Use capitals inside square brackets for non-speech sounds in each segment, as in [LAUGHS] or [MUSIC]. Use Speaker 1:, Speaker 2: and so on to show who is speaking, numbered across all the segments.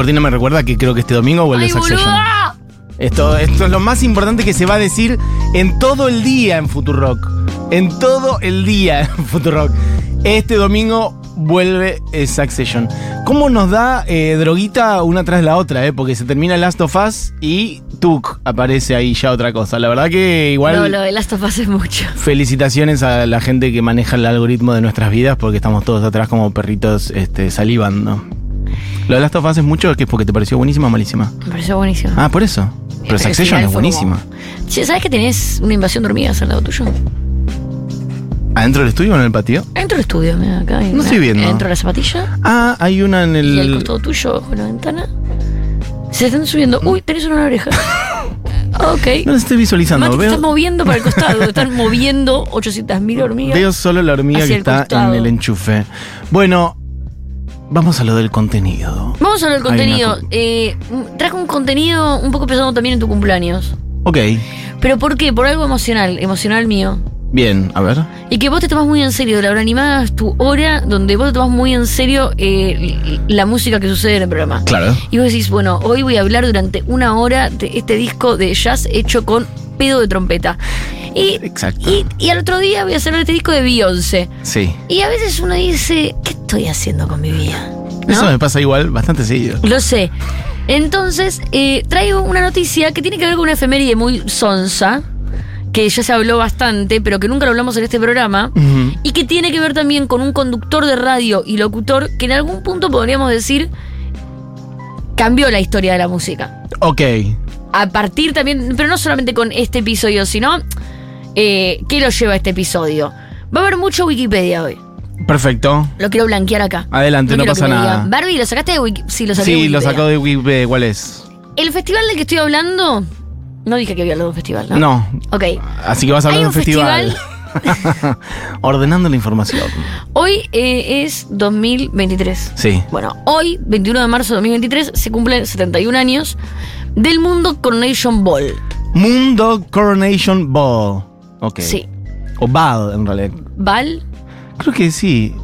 Speaker 1: Cortina me recuerda que creo que este domingo vuelve
Speaker 2: ¡Ay,
Speaker 1: Succession. Esto, esto es lo más importante que se va a decir en todo el día en Futurock. En todo el día en [LAUGHS] Futurock. Este domingo vuelve eh, Succession. ¿Cómo nos da eh, droguita una tras la otra? Eh? Porque se termina Last of Us y Tuk aparece ahí ya otra cosa. La verdad que igual...
Speaker 2: No, lo de Last of Us es mucho.
Speaker 1: Felicitaciones a la gente que maneja el algoritmo de nuestras vidas porque estamos todos atrás como perritos este, salivando. Lo de Last of Us es mucho que es porque te pareció buenísima o malísima.
Speaker 2: Me pareció buenísimo.
Speaker 1: Ah, por eso. Pero
Speaker 2: al
Speaker 1: Succession es buenísima.
Speaker 2: como- Che, ¿sabes que tenés una invasión de hormigas al lado tuyo?
Speaker 1: ¿Adentro del estudio o en el patio?
Speaker 2: Dentro del estudio, mira, acá. hay
Speaker 1: No
Speaker 2: una-
Speaker 1: estoy viendo.
Speaker 2: Dentro de la zapatilla
Speaker 1: Ah, hay una en
Speaker 2: y al
Speaker 1: el.
Speaker 2: costado tuyo, bajo la ventana. Se están subiendo. Uy, tenés una oreja. [LAUGHS] ok.
Speaker 1: No la estoy visualizando.
Speaker 2: Mati, te
Speaker 1: Veo,
Speaker 2: estás moviendo para el costado. Están moviendo 800.000 hormigas.
Speaker 1: veo solo la hormiga que
Speaker 2: el
Speaker 1: está
Speaker 2: costado.
Speaker 1: en el enchufe. Bueno, vamos a lo del contenido.
Speaker 2: Vamos a hablar del
Speaker 1: una
Speaker 2: contenido.
Speaker 1: co-
Speaker 2: Eh, trajo un contenido un poco pesado también en tu cumpleaños.
Speaker 1: Ok,
Speaker 2: ¿Pero por qué? Por algo emocional, emocional mío.
Speaker 1: bien, a ver.
Speaker 2: Y que vos te tomás muy en serio. La hora animada es tu hora donde vos te tomás muy en serio eh, la música que sucede en el programa.
Speaker 1: Claro.
Speaker 2: Y vos decís, bueno, hoy voy a hablar durante una hora de este disco de jazz hecho con pedo de trompeta. Y,
Speaker 1: Exacto.
Speaker 2: y, y al otro día voy a hacer este disco de Beyoncé.
Speaker 1: Sí.
Speaker 2: Y a veces uno dice, ¿qué estoy haciendo con mi vida? ¿No?
Speaker 1: Eso me pasa igual bastante seguido.
Speaker 2: Lo sé. Entonces, eh, traigo una noticia que tiene que ver con una efeméride muy sonsa, que ya se habló bastante, pero que nunca lo hablamos en este programa, y que tiene que ver también con un conductor de radio y locutor que en algún punto podríamos decir cambió la historia de la música.
Speaker 1: Ok.
Speaker 2: A partir también, pero no solamente con este episodio, sino eh, ¿qué lo lleva a este episodio? Va a haber mucho Wikipedia hoy.
Speaker 1: Perfecto.
Speaker 2: Lo quiero blanquear acá.
Speaker 1: Adelante, no pasa nada.
Speaker 2: Barbie, ¿lo sacaste de Wikipedia? Sí, lo saqué de
Speaker 1: Sí, lo
Speaker 2: Wikipedia.
Speaker 1: sacó de Wikipedia. ¿Cuál es?
Speaker 2: El festival del que estoy hablando. No dije que había hablado de un festival, ¿no?
Speaker 1: No.
Speaker 2: Ok.
Speaker 1: Así que vas a hablar de un
Speaker 2: un
Speaker 1: festival. [LAUGHS] Ordenando la información.
Speaker 2: Hoy eh, es 2023.
Speaker 1: Sí.
Speaker 2: Bueno, hoy, 21 de marzo de 2023, se cumplen 71 años del Mundo Coronation Ball.
Speaker 1: Mundo Coronation Ball. Ok.
Speaker 2: Sí.
Speaker 1: O Ball, en realidad.
Speaker 2: ¿Ball?
Speaker 1: Creo que sí.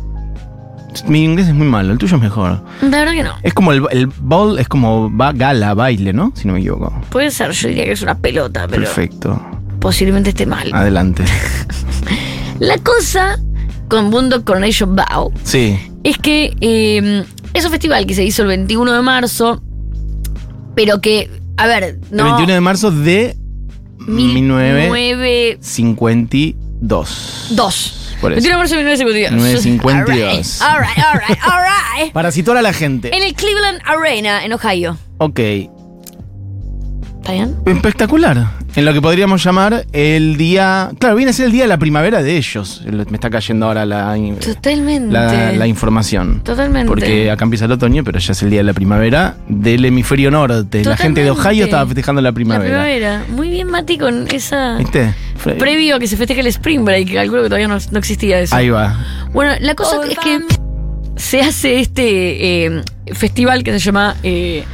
Speaker 1: Mi inglés es muy malo, el tuyo es mejor.
Speaker 2: La verdad que no.
Speaker 1: Es como el, el ball, es como ba- gala, baile, ¿no? Si no me equivoco.
Speaker 2: Puede ser, yo diría que es una pelota, pero
Speaker 1: Perfecto.
Speaker 2: posiblemente esté mal.
Speaker 1: Adelante. [LAUGHS]
Speaker 2: La cosa con Mundo Coronation Ball
Speaker 1: Sí.
Speaker 2: es que eh, es un festival que se hizo el 21 de marzo, pero que, a ver, no.
Speaker 1: El 21 de marzo de 1952.
Speaker 2: 1952.
Speaker 1: Por eso.
Speaker 2: 21 de marzo de 1952.
Speaker 1: 1952.
Speaker 2: All right, all right, all right.
Speaker 1: Para situar a la gente.
Speaker 2: En el Cleveland Arena, en Ohio.
Speaker 1: Ok.
Speaker 2: ¿Está bien?
Speaker 1: Espectacular. En lo que podríamos llamar el día. Claro, viene a ser el día de la primavera de ellos. Me está cayendo ahora la,
Speaker 2: Totalmente.
Speaker 1: la, la información.
Speaker 2: Totalmente.
Speaker 1: Porque acá empieza el otoño, pero ya es el día de la primavera del hemisferio norte. La gente de. Ohio estaba festejando la
Speaker 2: La
Speaker 1: primavera.
Speaker 2: primavera. Muy bien, Mati, con esa.
Speaker 1: ¿Viste?
Speaker 2: Previo a que se festeje el Spring Break, que calculo que todavía no, no existía eso.
Speaker 1: Ahí va.
Speaker 2: Bueno, la cosa es que se hace este eh, festival que se llama eh,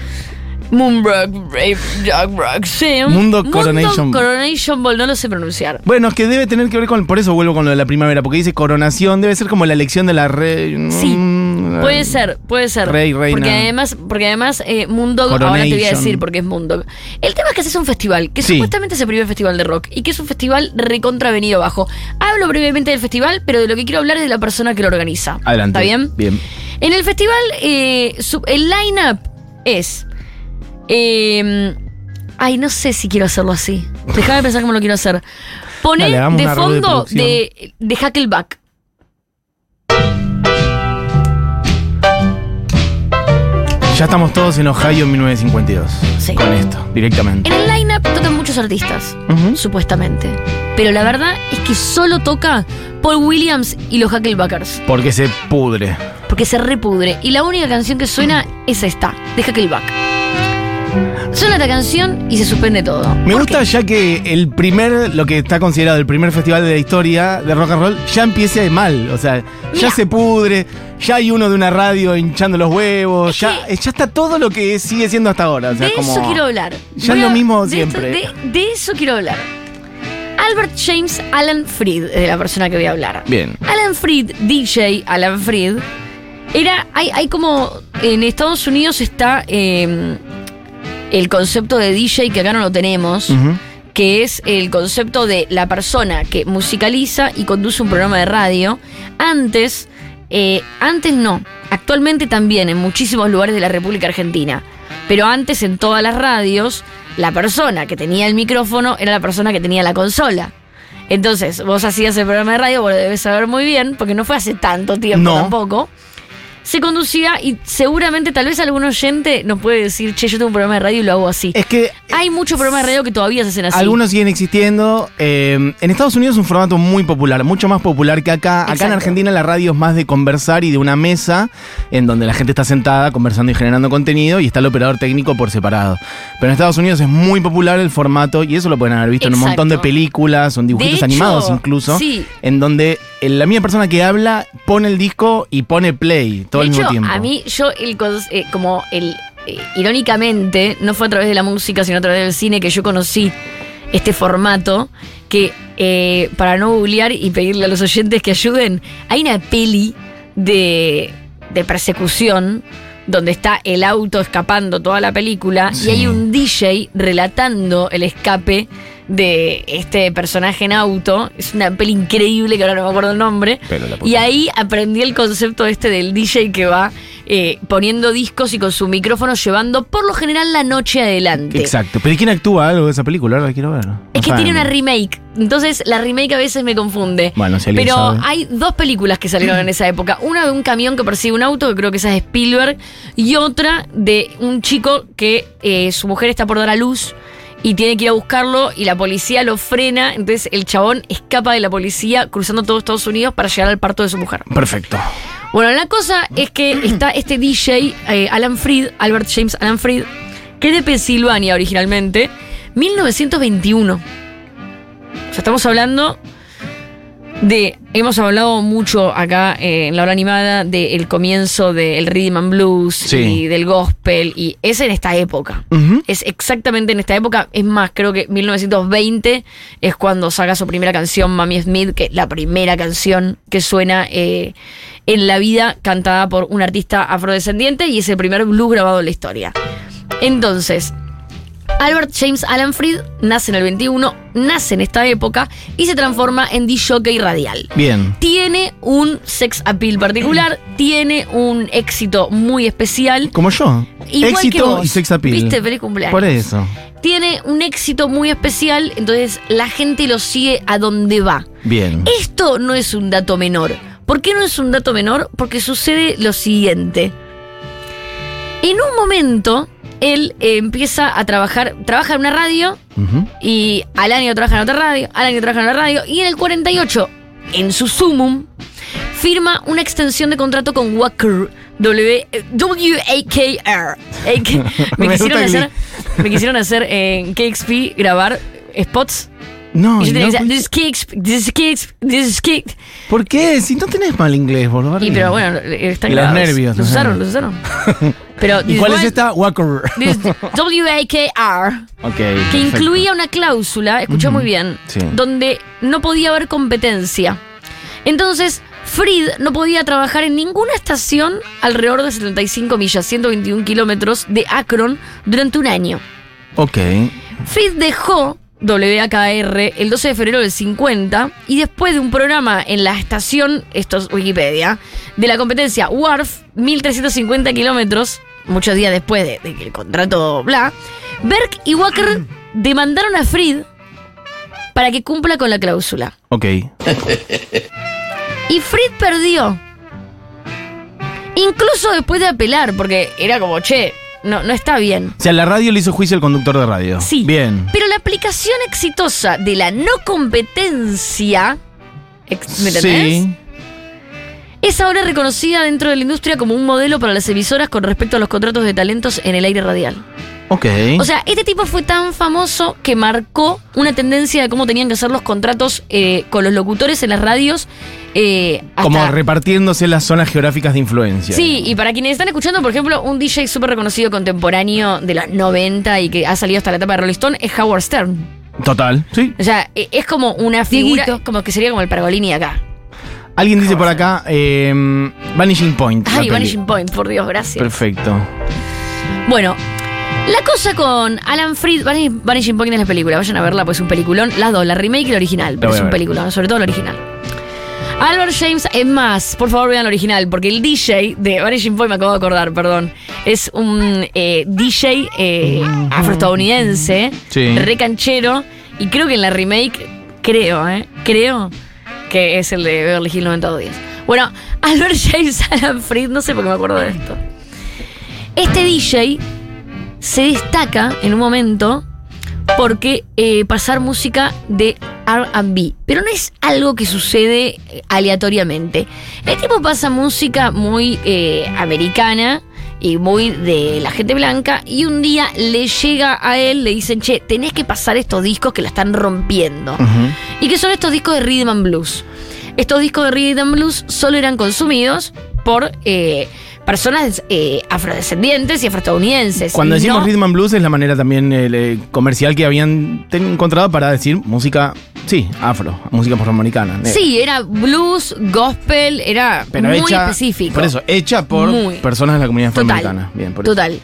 Speaker 2: Dog Rock sí,
Speaker 1: Mundo Coronation-
Speaker 2: Coronation Ball, no lo sé pronunciar.
Speaker 1: Bueno, es que debe tener que ver con. Por eso vuelvo con lo de la primavera, porque dice coronación, debe ser como la elección de la rey.
Speaker 2: Sí,
Speaker 1: Mm,
Speaker 2: Puede ser, puede ser.
Speaker 1: Rey, reina.
Speaker 2: Porque además, porque además eh, Moondog, ahora te voy a decir porque es Moondog. El tema es que haces un festival, que
Speaker 1: Sí.
Speaker 2: supuestamente es el primer festival de rock, y que es un festival recontravenido abajo. Hablo brevemente del festival, pero de lo que quiero hablar es de la persona que lo organiza.
Speaker 1: Adelante.
Speaker 2: ¿Está bien?
Speaker 1: Bien.
Speaker 2: En el festival, eh, su- el line-up es. Eh, ay, no sé si quiero hacerlo así. Déjame [LAUGHS] pensar cómo lo quiero hacer. Pone
Speaker 1: Dale,
Speaker 2: de
Speaker 1: de
Speaker 2: fondo
Speaker 1: producción.
Speaker 2: de, de Hackleback.
Speaker 1: Ya estamos todos en Ohio en 1952.
Speaker 2: Sí.
Speaker 1: Con esto, directamente.
Speaker 2: En el line-up tocan muchos artistas, supuestamente. Pero la verdad es que solo toca Paul Williams y los Hacklebackers.
Speaker 1: Porque se pudre.
Speaker 2: Porque se repudre. Y la única canción que suena es esta, de Hackleback. Suena esta canción y se suspende todo.
Speaker 1: Me
Speaker 2: ¿Por
Speaker 1: gusta
Speaker 2: qué?
Speaker 1: ya que el primer, lo que está considerado el primer festival de la historia de rock and roll, ya empiece mal. O sea, ya se pudre, ya hay uno de una radio hinchando los huevos,
Speaker 2: Es
Speaker 1: ya, está todo lo que sigue siendo hasta ahora. O sea,
Speaker 2: de
Speaker 1: como,
Speaker 2: eso quiero hablar.
Speaker 1: ya
Speaker 2: Voy
Speaker 1: es lo
Speaker 2: a-
Speaker 1: mismo
Speaker 2: de
Speaker 1: siempre.
Speaker 2: esto- de, de eso quiero hablar. Albert James Alan Freed es de la persona que voy a hablar.
Speaker 1: Bien.
Speaker 2: Alan Freed, DJ Alan Freed, Era, hay, hay como, en Estados Unidos está eh, el concepto de DJ que acá no lo tenemos, que es el concepto de la persona que musicaliza y conduce un programa de radio. Antes, eh, antes no, actualmente también en muchísimos lugares de la República Argentina, pero antes en todas las radios, la persona que tenía el micrófono era la persona que tenía la consola. Entonces, vos hacías el programa de radio, vos lo debes saber muy bien, porque no fue hace tanto tiempo
Speaker 1: No.
Speaker 2: tampoco. Se conducía y seguramente tal vez algún oyente nos puede decir, che, yo tengo un programa de radio y lo hago así.
Speaker 1: Es que
Speaker 2: Hay muchos programas de radio que todavía se hacen así.
Speaker 1: Algunos siguen existiendo. Eh, en Estados Unidos es un formato muy popular, mucho más popular que acá. Acá en. Argentina la radio es más de conversar y de una mesa en donde la gente está sentada conversando y generando contenido y está el operador técnico por separado. Pero en Estados Unidos es muy popular el formato y eso lo pueden haber visto en un montón de películas en dibujitos
Speaker 2: hecho,
Speaker 1: animados incluso.
Speaker 2: sí.
Speaker 1: En donde la misma persona que habla pone el disco y pone play todo
Speaker 2: de
Speaker 1: al
Speaker 2: hecho,
Speaker 1: mismo tiempo.
Speaker 2: a mí, yo, el, eh, como el. eh, irónicamente, no fue a través de la música, sino a través del cine que yo conocí este formato. Que eh, para no googlear y pedirle a los oyentes que ayuden, hay una peli de, de persecución donde está el auto escapando toda la película
Speaker 1: Sí.
Speaker 2: y hay un DJ relatando el escape de este personaje en auto. Es una peli increíble que ahora no me acuerdo el nombre. Y ahí aprendí el concepto este del DJ que va eh, poniendo discos y con su micrófono llevando por lo general la noche adelante.
Speaker 1: Exacto. Pero ¿y quién actúa algo de esa película? Ahora la quiero ver. No
Speaker 2: Es que tiene una remake. Entonces la remake a veces me confunde.
Speaker 1: Bueno, si
Speaker 2: Pero
Speaker 1: sabe.
Speaker 2: hay dos películas que salieron en esa época. Una de un camión que persigue un auto, que creo que esa es Spielberg. Y otra de un chico que eh, su mujer está por dar a luz y tiene que ir a buscarlo y la policía lo frena. Entonces el chabón escapa de la policía cruzando todo Estados Unidos para llegar al parto de su mujer.
Speaker 1: Perfecto.
Speaker 2: Bueno, la cosa es que está este DJ, eh, Alan Freed, Albert James Alan Freed, que es de Pensilvania originalmente, 1921. O sea, estamos hablando de. Hemos hablado mucho acá eh, en la hora animada del comienzo del rhythm and blues
Speaker 1: Sí.
Speaker 2: y del gospel, y es en esta época. Es exactamente en esta época. Es más, creo que 1920 es cuando saca su primera canción, Mami Smith, que es la primera canción que suena eh, en la vida cantada por un artista afrodescendiente y es el primer blues grabado en la historia. Entonces, Albert James Alan Freed nace en el 21, nace en esta época y se transforma en DJ radial.
Speaker 1: Bien.
Speaker 2: Tiene un sex appeal particular, [CLEARS THROAT] tiene un éxito muy especial.
Speaker 1: Como yo.
Speaker 2: Igual
Speaker 1: Éxito
Speaker 2: que vos.
Speaker 1: y sex appeal.
Speaker 2: Viste, feliz cumpleaños.
Speaker 1: Por eso.
Speaker 2: Tiene un éxito muy especial, entonces la gente lo sigue a donde va.
Speaker 1: Bien.
Speaker 2: Esto no es un dato menor. ¿Por qué no es un dato menor? Porque sucede lo siguiente. En un momento, él eh, empieza a trabajar, trabaja en una radio y al año trabaja en otra radio, al año trabaja en otra radio y en el 48, en su sumum, firma una extensión de contrato con Wacker, W- W-A-K-R. Eh, [LAUGHS] que- Me
Speaker 1: Me
Speaker 2: quisieron hacer, me quisieron hacer en KXP grabar spots.
Speaker 1: No,
Speaker 2: Y yo tenía
Speaker 1: no,
Speaker 2: que decir, this is KXP, this is KXP, this is KXP.
Speaker 1: ¿por qué? Si no tenés mal inglés, boludo.
Speaker 2: Y pero bueno, están
Speaker 1: Y los nervios,
Speaker 2: Los usaron, los [LAUGHS] usaron. Pero
Speaker 1: ¿Y cuál es esta? Wacker.
Speaker 2: This [LAUGHS] W-A-K-R.
Speaker 1: Ok.
Speaker 2: que
Speaker 1: perfecto.
Speaker 2: incluía una cláusula, escuchá muy bien,
Speaker 1: Sí.
Speaker 2: donde no podía haber competencia. Entonces, Fried no podía trabajar en ninguna estación alrededor de 75 millas, 121 kilómetros de Akron durante un año.
Speaker 1: Ok.
Speaker 2: Fried dejó WAKR el 12 de febrero del 50 y después de un programa en la estación, esto es Wikipedia, de la competencia WARF, 1350 kilómetros, muchos días después de, de que el contrato bla, Berg y Wacker [CLEARS THROAT] demandaron a Fried para que cumpla con la cláusula.
Speaker 1: Ok.
Speaker 2: Y Fried perdió. Incluso después de apelar, porque era como, che, no, no está bien.
Speaker 1: O sea, la radio le hizo juicio al conductor de radio.
Speaker 2: Sí.
Speaker 1: Bien.
Speaker 2: Pero la aplicación exitosa de la no competencia, ¿me entendés?
Speaker 1: Sí.
Speaker 2: Es ahora reconocida dentro de la industria como un modelo para las emisoras con respecto a los contratos de talentos en el aire radial.
Speaker 1: Ok.
Speaker 2: O sea, este tipo fue tan famoso que marcó una tendencia de cómo tenían que hacer los contratos eh, con los locutores en las radios. eh,
Speaker 1: Como repartiéndose las zonas geográficas de influencia.
Speaker 2: Sí, y para quienes están escuchando, por ejemplo, un DJ súper reconocido contemporáneo de los 90 y que ha salido hasta la etapa de Rolling Stone es Howard Stern.
Speaker 1: Total. Sí.
Speaker 2: O sea, e- es como una figura,
Speaker 3: Dieguito.
Speaker 2: como que sería como el Pergolini acá.
Speaker 1: Alguien dice por acá, eh, Vanishing Point.
Speaker 2: Ay. Vanishing Point, por Dios, gracias.
Speaker 1: Perfecto.
Speaker 2: Bueno, la cosa con Alan Freed, Vanish- Vanishing Point es la película, vayan a verla, pues es un peliculón. Las dos, la remake y la original, pero es un peliculón, sobre todo la original. Albert James es más, por favor vean la original, porque el DJ de Vanishing Point, me acabo de acordar, perdón, es un eh, DJ eh, afroestadounidense,
Speaker 1: Sí.
Speaker 2: re canchero, y creo que en la remake, creo, ¿eh? Creo que es el de Beverly Hills 90210. Bueno, Albert [LAUGHS] James Alan Freed, no sé por qué me acuerdo de esto. Este DJ se destaca en un momento porque eh, pasar música de RB, pero no es algo que sucede eh, aleatoriamente. El tipo pasa música muy eh, americana y muy de la gente blanca y un día le llega a él, le dicen, che, tenés que pasar estos discos que la están rompiendo. ¿Y qué son estos discos de Rhythm and Blues? Estos discos de Rhythm and Blues solo eran consumidos por eh, personas eh, afrodescendientes y afroestadounidenses.
Speaker 1: Cuando decimos
Speaker 2: No-
Speaker 1: rhythm and blues es la manera también eh, comercial que habían encontrado para decir música, sí, afro, música afroamericana. negra.
Speaker 2: Sí, era blues, gospel, era
Speaker 1: pero
Speaker 2: muy
Speaker 1: hecha,
Speaker 2: específico.
Speaker 1: Por eso, hecha por
Speaker 2: Muy.
Speaker 1: personas de la comunidad
Speaker 2: Total.
Speaker 1: afroamericana. Bien, por eso.
Speaker 2: Total.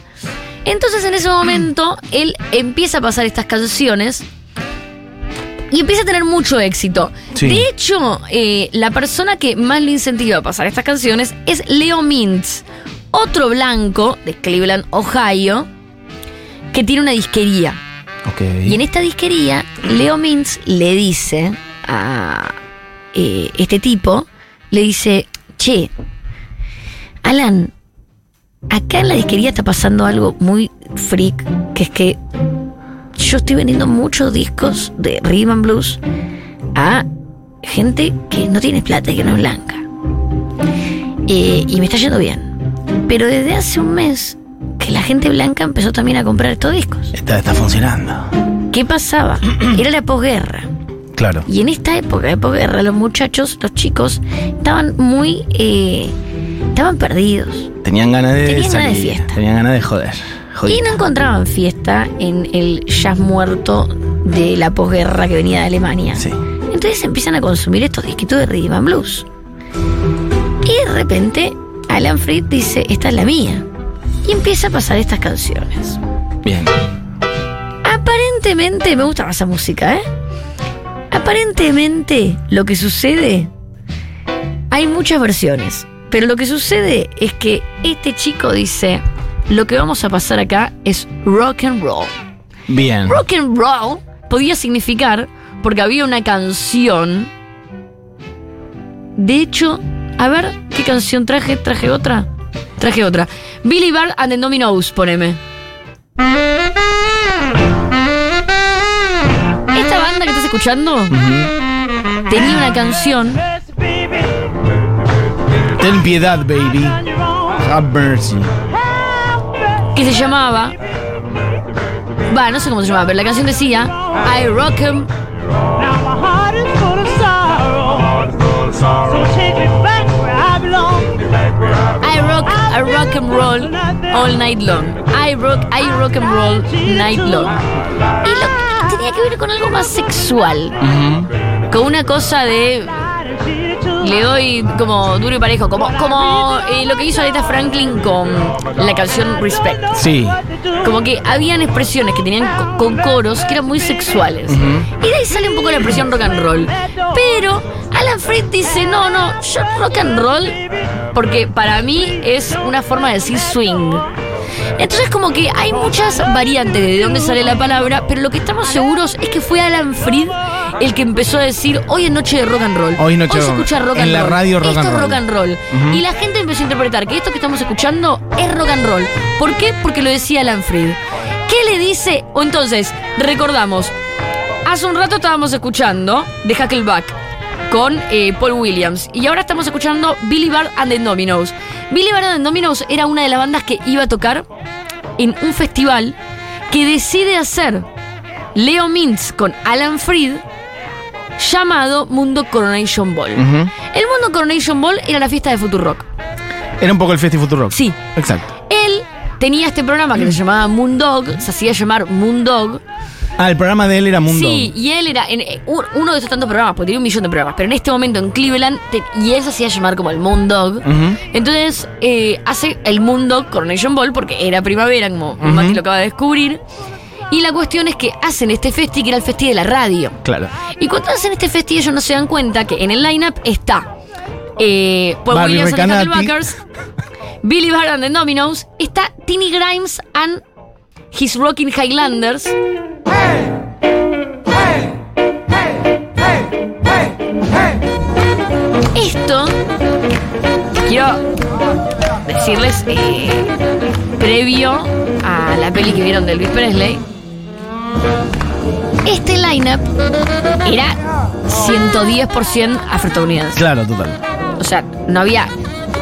Speaker 2: Entonces en ese momento él empieza a pasar estas canciones y empieza a tener mucho éxito.
Speaker 1: Sí.
Speaker 2: De hecho, eh, la persona que más le incentiva a pasar estas canciones es Leo Mintz, otro blanco de Cleveland, Ohio, que tiene una disquería. Y en esta disquería, Leo Mintz le dice a eh, este tipo, le dice, che, Alan, acá en la disquería está pasando algo muy freak, que es que yo estoy vendiendo muchos discos de rhythm and blues a gente que no tiene plata y que no es blanca. Eh, y me está yendo bien. Pero desde hace un mes que la gente blanca empezó también a comprar estos discos.
Speaker 1: Está, está funcionando.
Speaker 2: ¿Qué pasaba? [CLEARS THROAT] Era la posguerra.
Speaker 1: Claro.
Speaker 2: Y en esta época de posguerra, los muchachos, los chicos, estaban muy. eh, estaban perdidos.
Speaker 1: Tenían ganas de
Speaker 2: Tenían ganas de fiesta.
Speaker 1: Tenían ganas de joder.
Speaker 2: Y no encontraban fiesta en el jazz muerto de la posguerra que venía de Alemania.
Speaker 1: Sí.
Speaker 2: Entonces empiezan a consumir estos disquitos de rhythm and blues. Y de repente, Alan Freed dice: Esta es la mía. Y empieza a pasar estas canciones.
Speaker 1: Bien.
Speaker 2: Aparentemente, me gusta más esa música, ¿eh? Aparentemente, lo que sucede, hay muchas versiones, pero lo que sucede es que este chico dice, lo que vamos a pasar acá es rock and roll.
Speaker 1: Bien.
Speaker 2: Rock and roll podía significar, porque había una canción, de hecho, a ver, ¿qué canción traje? ¿Traje otra? Traje otra. Billy Bard and the Dominos, poneme. Esta banda que estás escuchando tenía una canción
Speaker 1: Ten piedad, baby. Have mercy.
Speaker 2: Que se llamaba. Va, no sé cómo se llamaba, pero la canción decía I rock 'em.
Speaker 3: I
Speaker 2: rock, I rock and roll all night long. I rock, I rock and roll night long. Y lo, tenía que ver con algo más sexual. Con una cosa de. Le doy como duro y parejo. Como, como eh, lo que hizo Aretha Franklin con la canción Respect.
Speaker 1: Sí.
Speaker 2: Como que habían expresiones que tenían co- con coros que eran muy sexuales. Y de ahí sale un poco la expresión rock and roll. Pero Alan Freed dice, no, no, yo rock and roll, porque para mí es una forma de decir swing. Entonces como que hay muchas variantes de dónde sale la palabra, pero lo que estamos seguros es que fue Alan Freed el que empezó a decir, hoy es noche de rock and roll.
Speaker 1: Hoy noche de
Speaker 2: se
Speaker 1: rock-
Speaker 2: escucha rock
Speaker 1: en
Speaker 2: and
Speaker 1: la
Speaker 2: roll.
Speaker 1: radio rock
Speaker 2: Esto
Speaker 1: and roll.
Speaker 2: rock and roll. Y la gente empezó a interpretar que esto que estamos escuchando es rock and roll. ¿Por qué? Porque lo decía Alan Freed. ¿Qué le dice? O entonces, recordamos, hace un rato estábamos escuchando The Huckleback con eh, Paul Williams y ahora estamos escuchando Billy Bard and the Dominos. Billy Bard and the Dominos era una de las bandas que iba a tocar en un festival que decide hacer Leo Mintz con Alan Freed llamado Mundo Coronation Ball. El Mundo Coronation Ball era la fiesta de Futurock.
Speaker 1: Era un poco el Festival Rock.
Speaker 2: Sí.
Speaker 1: Exacto.
Speaker 2: Él tenía este programa que se llamaba Moondog, se hacía llamar Moondog,
Speaker 1: Ah, el programa de él era Mundo.
Speaker 2: Sí, y él era en, eh, un- uno de esos tantos programas, porque tenía un millón de programas, pero en este momento en Cleveland, te- y él se hacía llamar como el Moondog.
Speaker 1: Ujú.
Speaker 2: Entonces eh, hace el Moondog Coronation Ball, porque era primavera, como
Speaker 1: Ujú.
Speaker 2: Mati lo acaba de descubrir. Y la cuestión es que hacen este festi, que era el festi de la radio.
Speaker 1: Claro.
Speaker 2: Y cuando hacen este festi, ellos no se dan cuenta que en el lineup está eh, Paul
Speaker 1: Barbie
Speaker 2: Williams and the. Hucklebuckers, Billy Barr and the Dominoes, está Tiny Grimes and His Rocking Highlanders. Esto quiero decirles eh, previo a la peli que vieron de Elvis Presley. Este lineup era 110% afroestadounidense.
Speaker 1: Claro, total.
Speaker 2: O sea, no había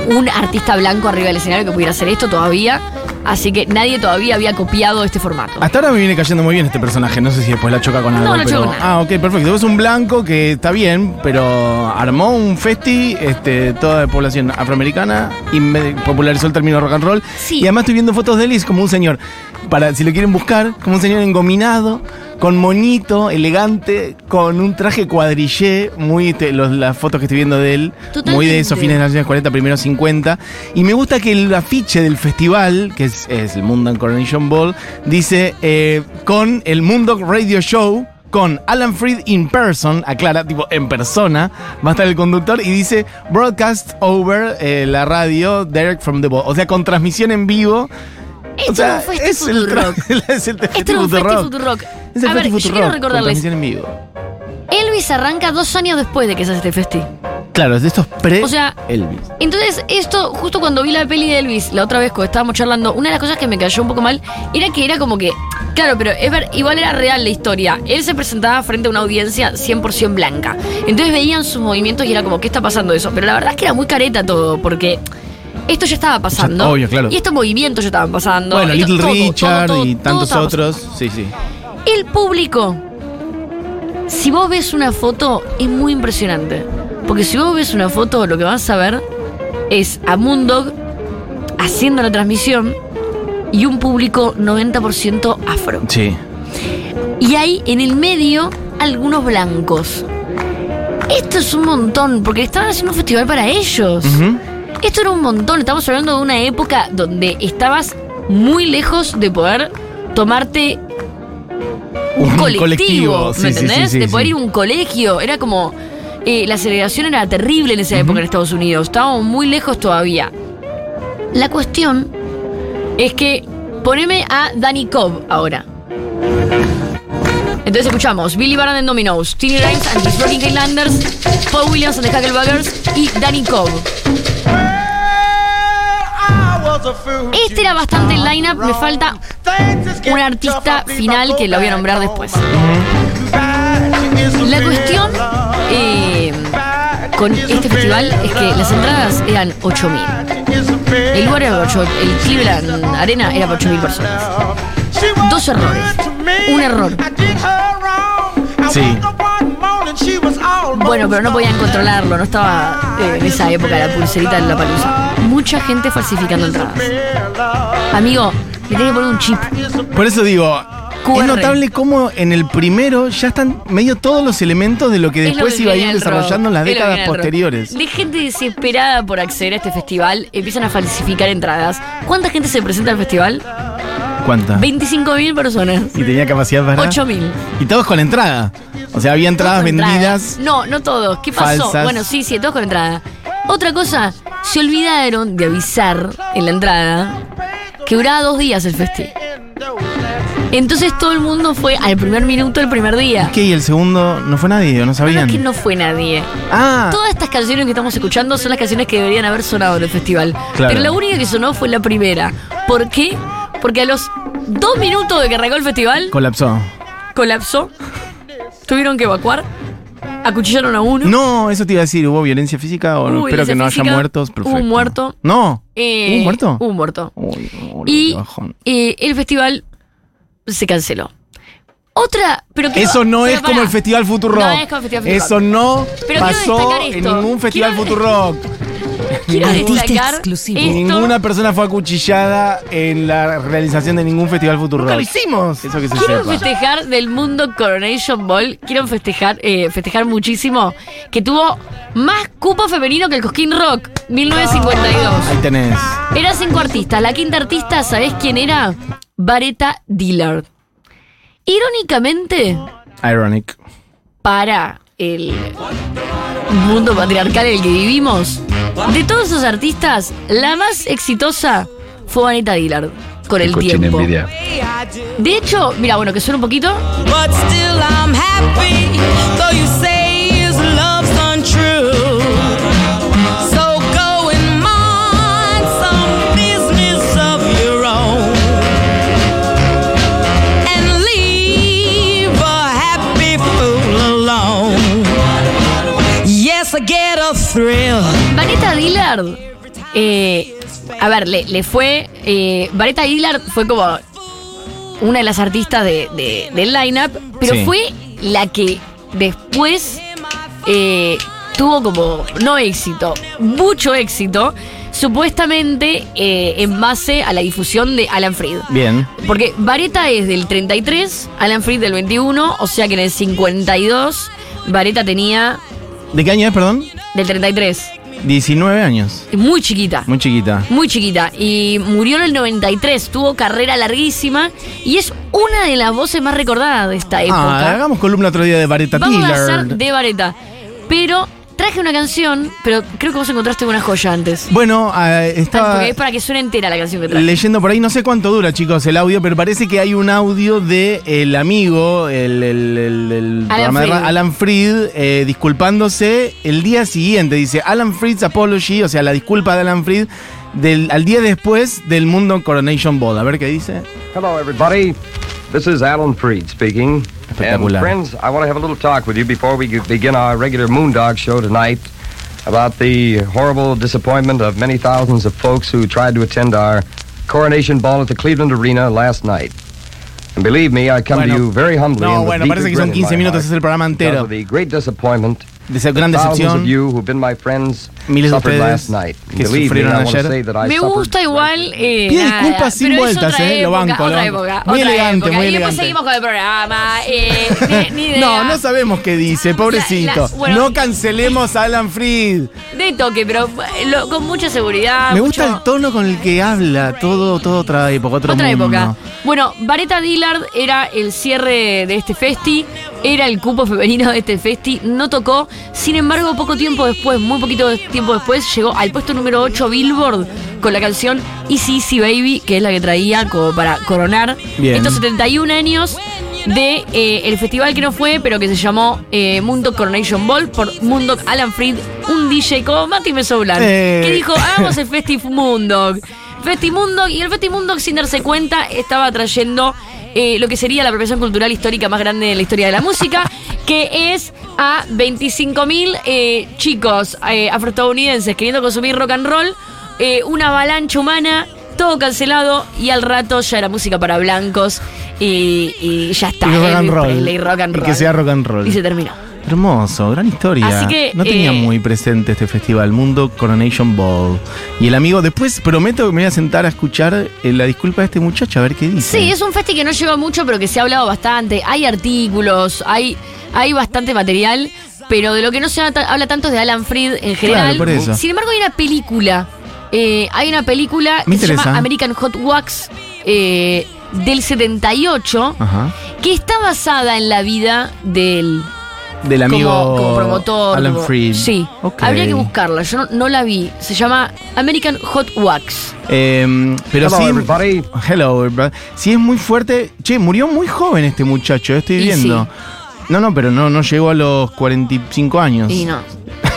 Speaker 2: un artista blanco arriba del escenario que pudiera hacer esto todavía. Así que nadie todavía había copiado este formato.
Speaker 1: Hasta ahora me viene cayendo muy bien este personaje. No sé si después la choca con algo.
Speaker 2: no
Speaker 1: pero...
Speaker 2: choca nada.
Speaker 1: Ah, ok, perfecto. Es un blanco que está bien, pero armó un festi, este, toda de población afroamericana y me popularizó el término rock and roll.
Speaker 2: Sí.
Speaker 1: Y además estoy viendo fotos de él y es como un señor, para si lo quieren buscar, como un señor engominado, con moñito, elegante, con un traje cuadrillé, muy este, los- las fotos que estoy viendo de él, muy de esos fines de los años 40, primeros 50. Y me gusta que el afiche del festival, que es, es el Mundo Coronation Ball, dice eh, con el Mundo Radio Show. Con Alan Freed in person, aclara, tipo en persona, va a estar el conductor y dice broadcast over eh, la radio direct from the ball. O sea, con transmisión en vivo.
Speaker 2: Esto
Speaker 1: o sea,
Speaker 2: no fue este
Speaker 1: es el, tra- [LAUGHS] es el
Speaker 2: Esto era un
Speaker 1: Futurock.
Speaker 2: Festi Futurock.
Speaker 1: Es el
Speaker 2: A ver, yo quiero recordarles.
Speaker 1: transmisión en vivo.
Speaker 2: Elvis arranca dos años después de que se hace este festi.
Speaker 1: Claro, es de estos pre
Speaker 2: O sea,
Speaker 1: Elvis.
Speaker 2: Entonces, esto, justo cuando vi la peli de Elvis, la otra vez cuando estábamos charlando, una de las cosas que me cayó un poco mal era que era como que, claro, pero es ver- igual era real la historia. Él se presentaba frente a una audiencia 100% blanca. Entonces veían sus movimientos y era como, ¿qué está pasando eso? Pero la verdad es que era muy careta todo, porque esto ya estaba pasando.
Speaker 1: Ya- obvio, claro.
Speaker 2: Y estos movimientos ya estaban pasando.
Speaker 1: Bueno,
Speaker 2: Esto-
Speaker 1: Little
Speaker 2: todo,
Speaker 1: Richard
Speaker 2: todo, todo,
Speaker 1: y tantos otros. Sí, sí.
Speaker 2: El público, si vos ves una foto, es muy impresionante. Porque si vos ves una foto, lo que vas a ver es a Moondog haciendo la transmisión y un público 90% afro.
Speaker 1: Sí.
Speaker 2: Y hay en el medio algunos blancos. Esto es un montón, porque estaban haciendo un festival para ellos.
Speaker 1: Ujú.
Speaker 2: Esto era un montón. Estamos hablando de una época donde estabas muy lejos de poder tomarte un,
Speaker 1: Un
Speaker 2: colectivo,
Speaker 1: colectivo, sí,
Speaker 2: ¿me
Speaker 1: sí,
Speaker 2: entendés?
Speaker 1: sí,
Speaker 2: de poder ir a un colegio. Era como. eh, la segregación era terrible en esa época en Estados Unidos. Estábamos muy lejos todavía. La cuestión es que. Poneme a Danny Cobb ahora. Entonces escuchamos Billy Barron and Dominoes, Tiny Grimes and His Rocking Highlanders, Paul Williams and the Hucklebuggers y Danny Cobb. Este era bastante el lineup, me falta un artista final que lo voy a nombrar después. La cuestión eh, con este festival es que las entradas eran 8.000. El lugar era 8, el Cleveland Arena era para 8.000 personas. Dos errores. Un error.
Speaker 1: Sí.
Speaker 2: Bueno, pero no podían controlarlo, no estaba eh, en esa época la pulserita de la palusa. Mucha gente falsificando entradas. Amigo, le tenés que poner un chip.
Speaker 1: Por eso digo,
Speaker 2: QR.
Speaker 1: es notable cómo en el primero ya están medio todos los elementos de lo que
Speaker 2: Es lo
Speaker 1: después
Speaker 2: que
Speaker 1: iba a ir desarrollando en las
Speaker 2: lo
Speaker 1: décadas posteriores.
Speaker 2: De gente desesperada por acceder a este festival, empiezan a falsificar entradas. ¿Cuánta gente se presenta al festival?
Speaker 1: ¿Cuántas?
Speaker 2: 25.000 personas.
Speaker 1: Y tenía capacidad para.
Speaker 2: 8.000.
Speaker 1: Y todos con entrada. O sea, había entradas vendidas.
Speaker 2: entrada. No, no todos. ¿Qué pasó?
Speaker 1: falsas.
Speaker 2: Bueno, sí, sí, todos con entrada. Otra cosa, se olvidaron de avisar en la entrada que duraba dos días el festi. Entonces todo el mundo fue al primer minuto del primer día.
Speaker 1: ¿Qué? ¿Y el segundo no fue nadie? ¿O no
Speaker 2: No, no,
Speaker 1: sabían?
Speaker 2: es que no fue nadie.
Speaker 1: Ah,
Speaker 2: Todas estas canciones que estamos escuchando son las canciones que deberían haber sonado en el festival.
Speaker 1: Claro.
Speaker 2: Pero la única que sonó fue la primera. ¿Por qué? Porque a los dos minutos de que arrancó el festival,
Speaker 1: colapsó.
Speaker 2: colapsó. Tuvieron que evacuar. Acuchillaron a uno.
Speaker 1: No, eso te iba a decir, ¿hubo violencia física o no?
Speaker 2: Hubo
Speaker 1: Espero que no haya muertos.
Speaker 2: hubo
Speaker 1: Perfecto.
Speaker 2: un muerto.
Speaker 1: No.
Speaker 2: Eh,
Speaker 1: ¿Hubo un muerto?
Speaker 2: Hubo un muerto.
Speaker 1: Uy,
Speaker 2: Y eh, el festival se canceló. Otra, pero quiero-
Speaker 1: Eso no
Speaker 2: pero
Speaker 1: es como el Festival Futurock.
Speaker 2: No es como el Festival Futurock.
Speaker 1: Eso no
Speaker 2: Pero
Speaker 1: pasó en ningún Festival
Speaker 2: Quiero-
Speaker 1: Futurock. [LAUGHS]
Speaker 2: quiero
Speaker 4: Artista
Speaker 2: destacar
Speaker 4: exclusivo.
Speaker 2: esto.
Speaker 1: Ninguna persona fue acuchillada en la realización de ningún festival Futuro.
Speaker 5: Lo hicimos.
Speaker 1: Eso que se
Speaker 2: Quiero
Speaker 1: sepa.
Speaker 2: festejar del mundo Coronation Ball. Quiero festejar, eh, festejar muchísimo que tuvo más cupo femenino que el Cosquín Rock 1952.
Speaker 1: Ahí tenés.
Speaker 2: Era cinco artistas. La quinta artista, ¿sabés quién era? Vareta Dillard. Irónicamente,
Speaker 1: Ironic.
Speaker 2: para el mundo patriarcal en el que vivimos, de todos esos artistas, la más exitosa fue Vanessa Dillard. Con el tiempo.
Speaker 6: envidia.
Speaker 2: De hecho, mira, bueno, que suena un poquito.
Speaker 4: But still I'm happy,
Speaker 2: Dillard, eh, a ver, le, le fue. Eh, Vanessa Dillard fue como una de las artistas de, de- del lineup, pero
Speaker 1: Sí.
Speaker 2: fue la que después eh, tuvo como, no éxito, mucho éxito, supuestamente eh, en base a la difusión de Alan Freed.
Speaker 1: Bien.
Speaker 2: Porque Vareta es del 33, Alan Freed del 21, o sea que en el 52 Vareta tenía
Speaker 1: ¿De qué año es, perdón?
Speaker 2: del 33,
Speaker 1: 19 años.
Speaker 2: muy chiquita.
Speaker 1: Muy chiquita.
Speaker 2: Muy chiquita. Y murió en el 93. Tuvo carrera larguísima. Y es una de las voces más recordadas de esta
Speaker 1: Ah,
Speaker 2: época.
Speaker 1: hagamos columna otro día de Vareta
Speaker 2: Vamos a
Speaker 1: Tiller.
Speaker 2: hacer de Vareta. Pero traje una canción, pero creo que vos encontraste una joya antes.
Speaker 1: Bueno, ah, estaba
Speaker 2: Porque es para que suene entera la canción que traje.
Speaker 1: leyendo por ahí, no sé cuánto dura, chicos, el audio, pero parece que hay un audio de el amigo, el, el- el- el de
Speaker 2: Fried.
Speaker 1: Alan Freed, eh, disculpándose el día siguiente. Dice Alan Freed's apology, o sea, la disculpa de Alan Freed, del, al día después del mundo Coronation Ball. A ver qué dice.
Speaker 6: Hello, everybody. This is Alan Freed speaking. And friends, I want to have a little talk with you before we begin our regular Moondog show tonight about the horrible disappointment of many thousands of folks who tried to attend our coronation ball at the Cleveland Arena last night. And believe me, I come
Speaker 1: Bueno.
Speaker 6: to you very humbly.
Speaker 1: No, bueno, parece que son
Speaker 6: regret
Speaker 1: 15 minutos, es el programa entero.
Speaker 6: the great disappointment
Speaker 1: De esa gran
Speaker 6: thousands of you who've been my friends
Speaker 1: Miles de ustedes que sufrieron ayer.
Speaker 2: Me gusta igual. Eh,
Speaker 1: Pide
Speaker 2: nada,
Speaker 1: disculpas sin
Speaker 2: pero es
Speaker 1: vueltas,
Speaker 2: otra
Speaker 1: eh, lo banco, lo
Speaker 2: Otra
Speaker 1: banco.
Speaker 2: época.
Speaker 1: Muy
Speaker 2: otra
Speaker 1: elegante,
Speaker 2: época.
Speaker 1: muy
Speaker 2: Y después
Speaker 1: elegante.
Speaker 2: seguimos con el programa. Eh, [LAUGHS] ni, ni idea.
Speaker 1: No, no sabemos qué dice, pobrecito.
Speaker 2: La- la- bueno.
Speaker 1: no cancelemos a Alan Freed.
Speaker 2: De toque, pero eh, lo- con mucha seguridad.
Speaker 1: Me
Speaker 2: mucho-
Speaker 1: gusta el tono con el que habla, todo, todo otra época, otro
Speaker 2: Otra
Speaker 1: mundo.
Speaker 2: época. Bueno, Vareta Dillard era el cierre de este festi, era el cupo femenino de este festi, no tocó. Sin embargo, poco tiempo después, muy poquito de- tiempo después, llegó al puesto número 8 Billboard con la canción Easy Easy Baby, que es la que traía como para coronar
Speaker 1: Bien.
Speaker 2: estos 71 años de eh, el festival que no fue, pero que se llamó eh, Mundo Coronation Ball por Mundo Alan Freed, un DJ como Mati Mesoulán,
Speaker 1: Eh.
Speaker 2: que dijo, hagamos el Festi Mundog. Festi Mundog, y el Festi Mundog, sin darse cuenta, estaba trayendo eh, lo que sería la apropiación cultural histórica más grande de la historia de la música, que es a 25.000 eh, chicos eh, afroestadounidenses queriendo consumir rock and roll, eh, una avalancha humana, todo cancelado, y al rato ya era música para blancos, y, y ya está.
Speaker 1: Y rock and
Speaker 2: Elvis
Speaker 1: roll.
Speaker 2: Presley, rock and
Speaker 1: Y
Speaker 2: roll.
Speaker 1: que sea rock and roll.
Speaker 2: Y se terminó.
Speaker 1: Hermoso, gran historia.
Speaker 2: Así que,
Speaker 1: no tenía
Speaker 2: eh,
Speaker 1: muy presente este festival, Mundo Coronation Ball. Y el amigo, después prometo que me voy a sentar a escuchar eh, la disculpa de este muchacho, a ver qué dice.
Speaker 2: Sí, es un festi que no lleva mucho, pero que se ha hablado bastante. Hay artículos, hay, hay bastante material, pero de lo que no se habla, tanto es de Alan Freed en general.
Speaker 1: por eso.
Speaker 2: Sin embargo, hay una película. eh, hay una película
Speaker 1: Me
Speaker 2: que se llama
Speaker 1: interesa.
Speaker 2: American Hot Wax eh, del 78,
Speaker 1: Ajá.
Speaker 2: que está basada en la vida del
Speaker 1: Del amigo
Speaker 2: como, como promotor.
Speaker 1: Alan Freed.
Speaker 2: Sí.
Speaker 1: Ok.
Speaker 2: Habría que buscarla. Yo no, no la vi. Se llama American Hot Wax.
Speaker 1: Eh, pero
Speaker 6: Hello,
Speaker 1: sí.
Speaker 6: everybody.
Speaker 1: Hello, everybody. Sí, es muy fuerte. Che, murió muy joven este muchacho, estoy
Speaker 2: Y
Speaker 1: viendo.
Speaker 2: sí.
Speaker 1: No, no, pero no, no llegó a los 45 años.
Speaker 2: Y no.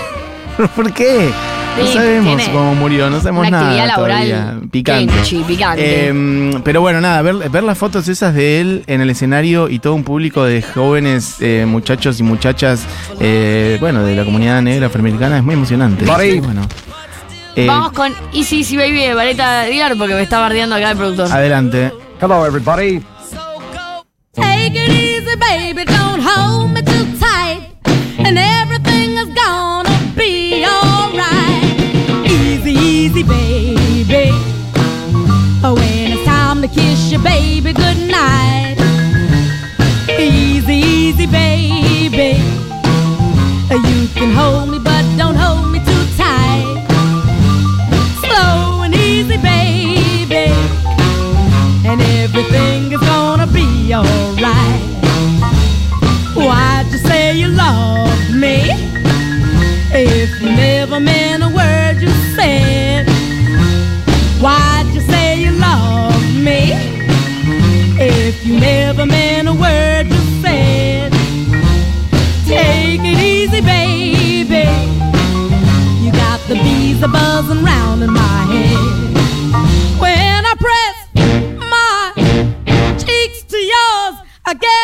Speaker 2: [LAUGHS]
Speaker 1: ¿Por qué? No sabemos cómo murió, no sabemos
Speaker 2: una
Speaker 1: nada.
Speaker 2: actividad laboral
Speaker 1: todavía. Picante.
Speaker 2: kenchi, picante.
Speaker 1: Eh, pero bueno, nada, ver, ver las fotos esas de él en el escenario y todo un público de jóvenes eh, muchachos y muchachas, eh, bueno, de la comunidad negra afroamericana es muy emocionante. Bueno. Eh,
Speaker 2: Vamos con Easy Easy Baby de Vareta Diar porque me está bardeando acá el productor.
Speaker 1: adelante.
Speaker 6: Hello, everybody.
Speaker 4: Take it easy, baby, don't hold me too tight. And everything is gonna crazy, baby. Oh, when it's time to kiss your baby goodnight. Easy, easy, baby. You can hold me, but don't hold me too tight. Slow and easy, baby. And everything is gonna be alright. Why'd you say you loved me? If you never meant press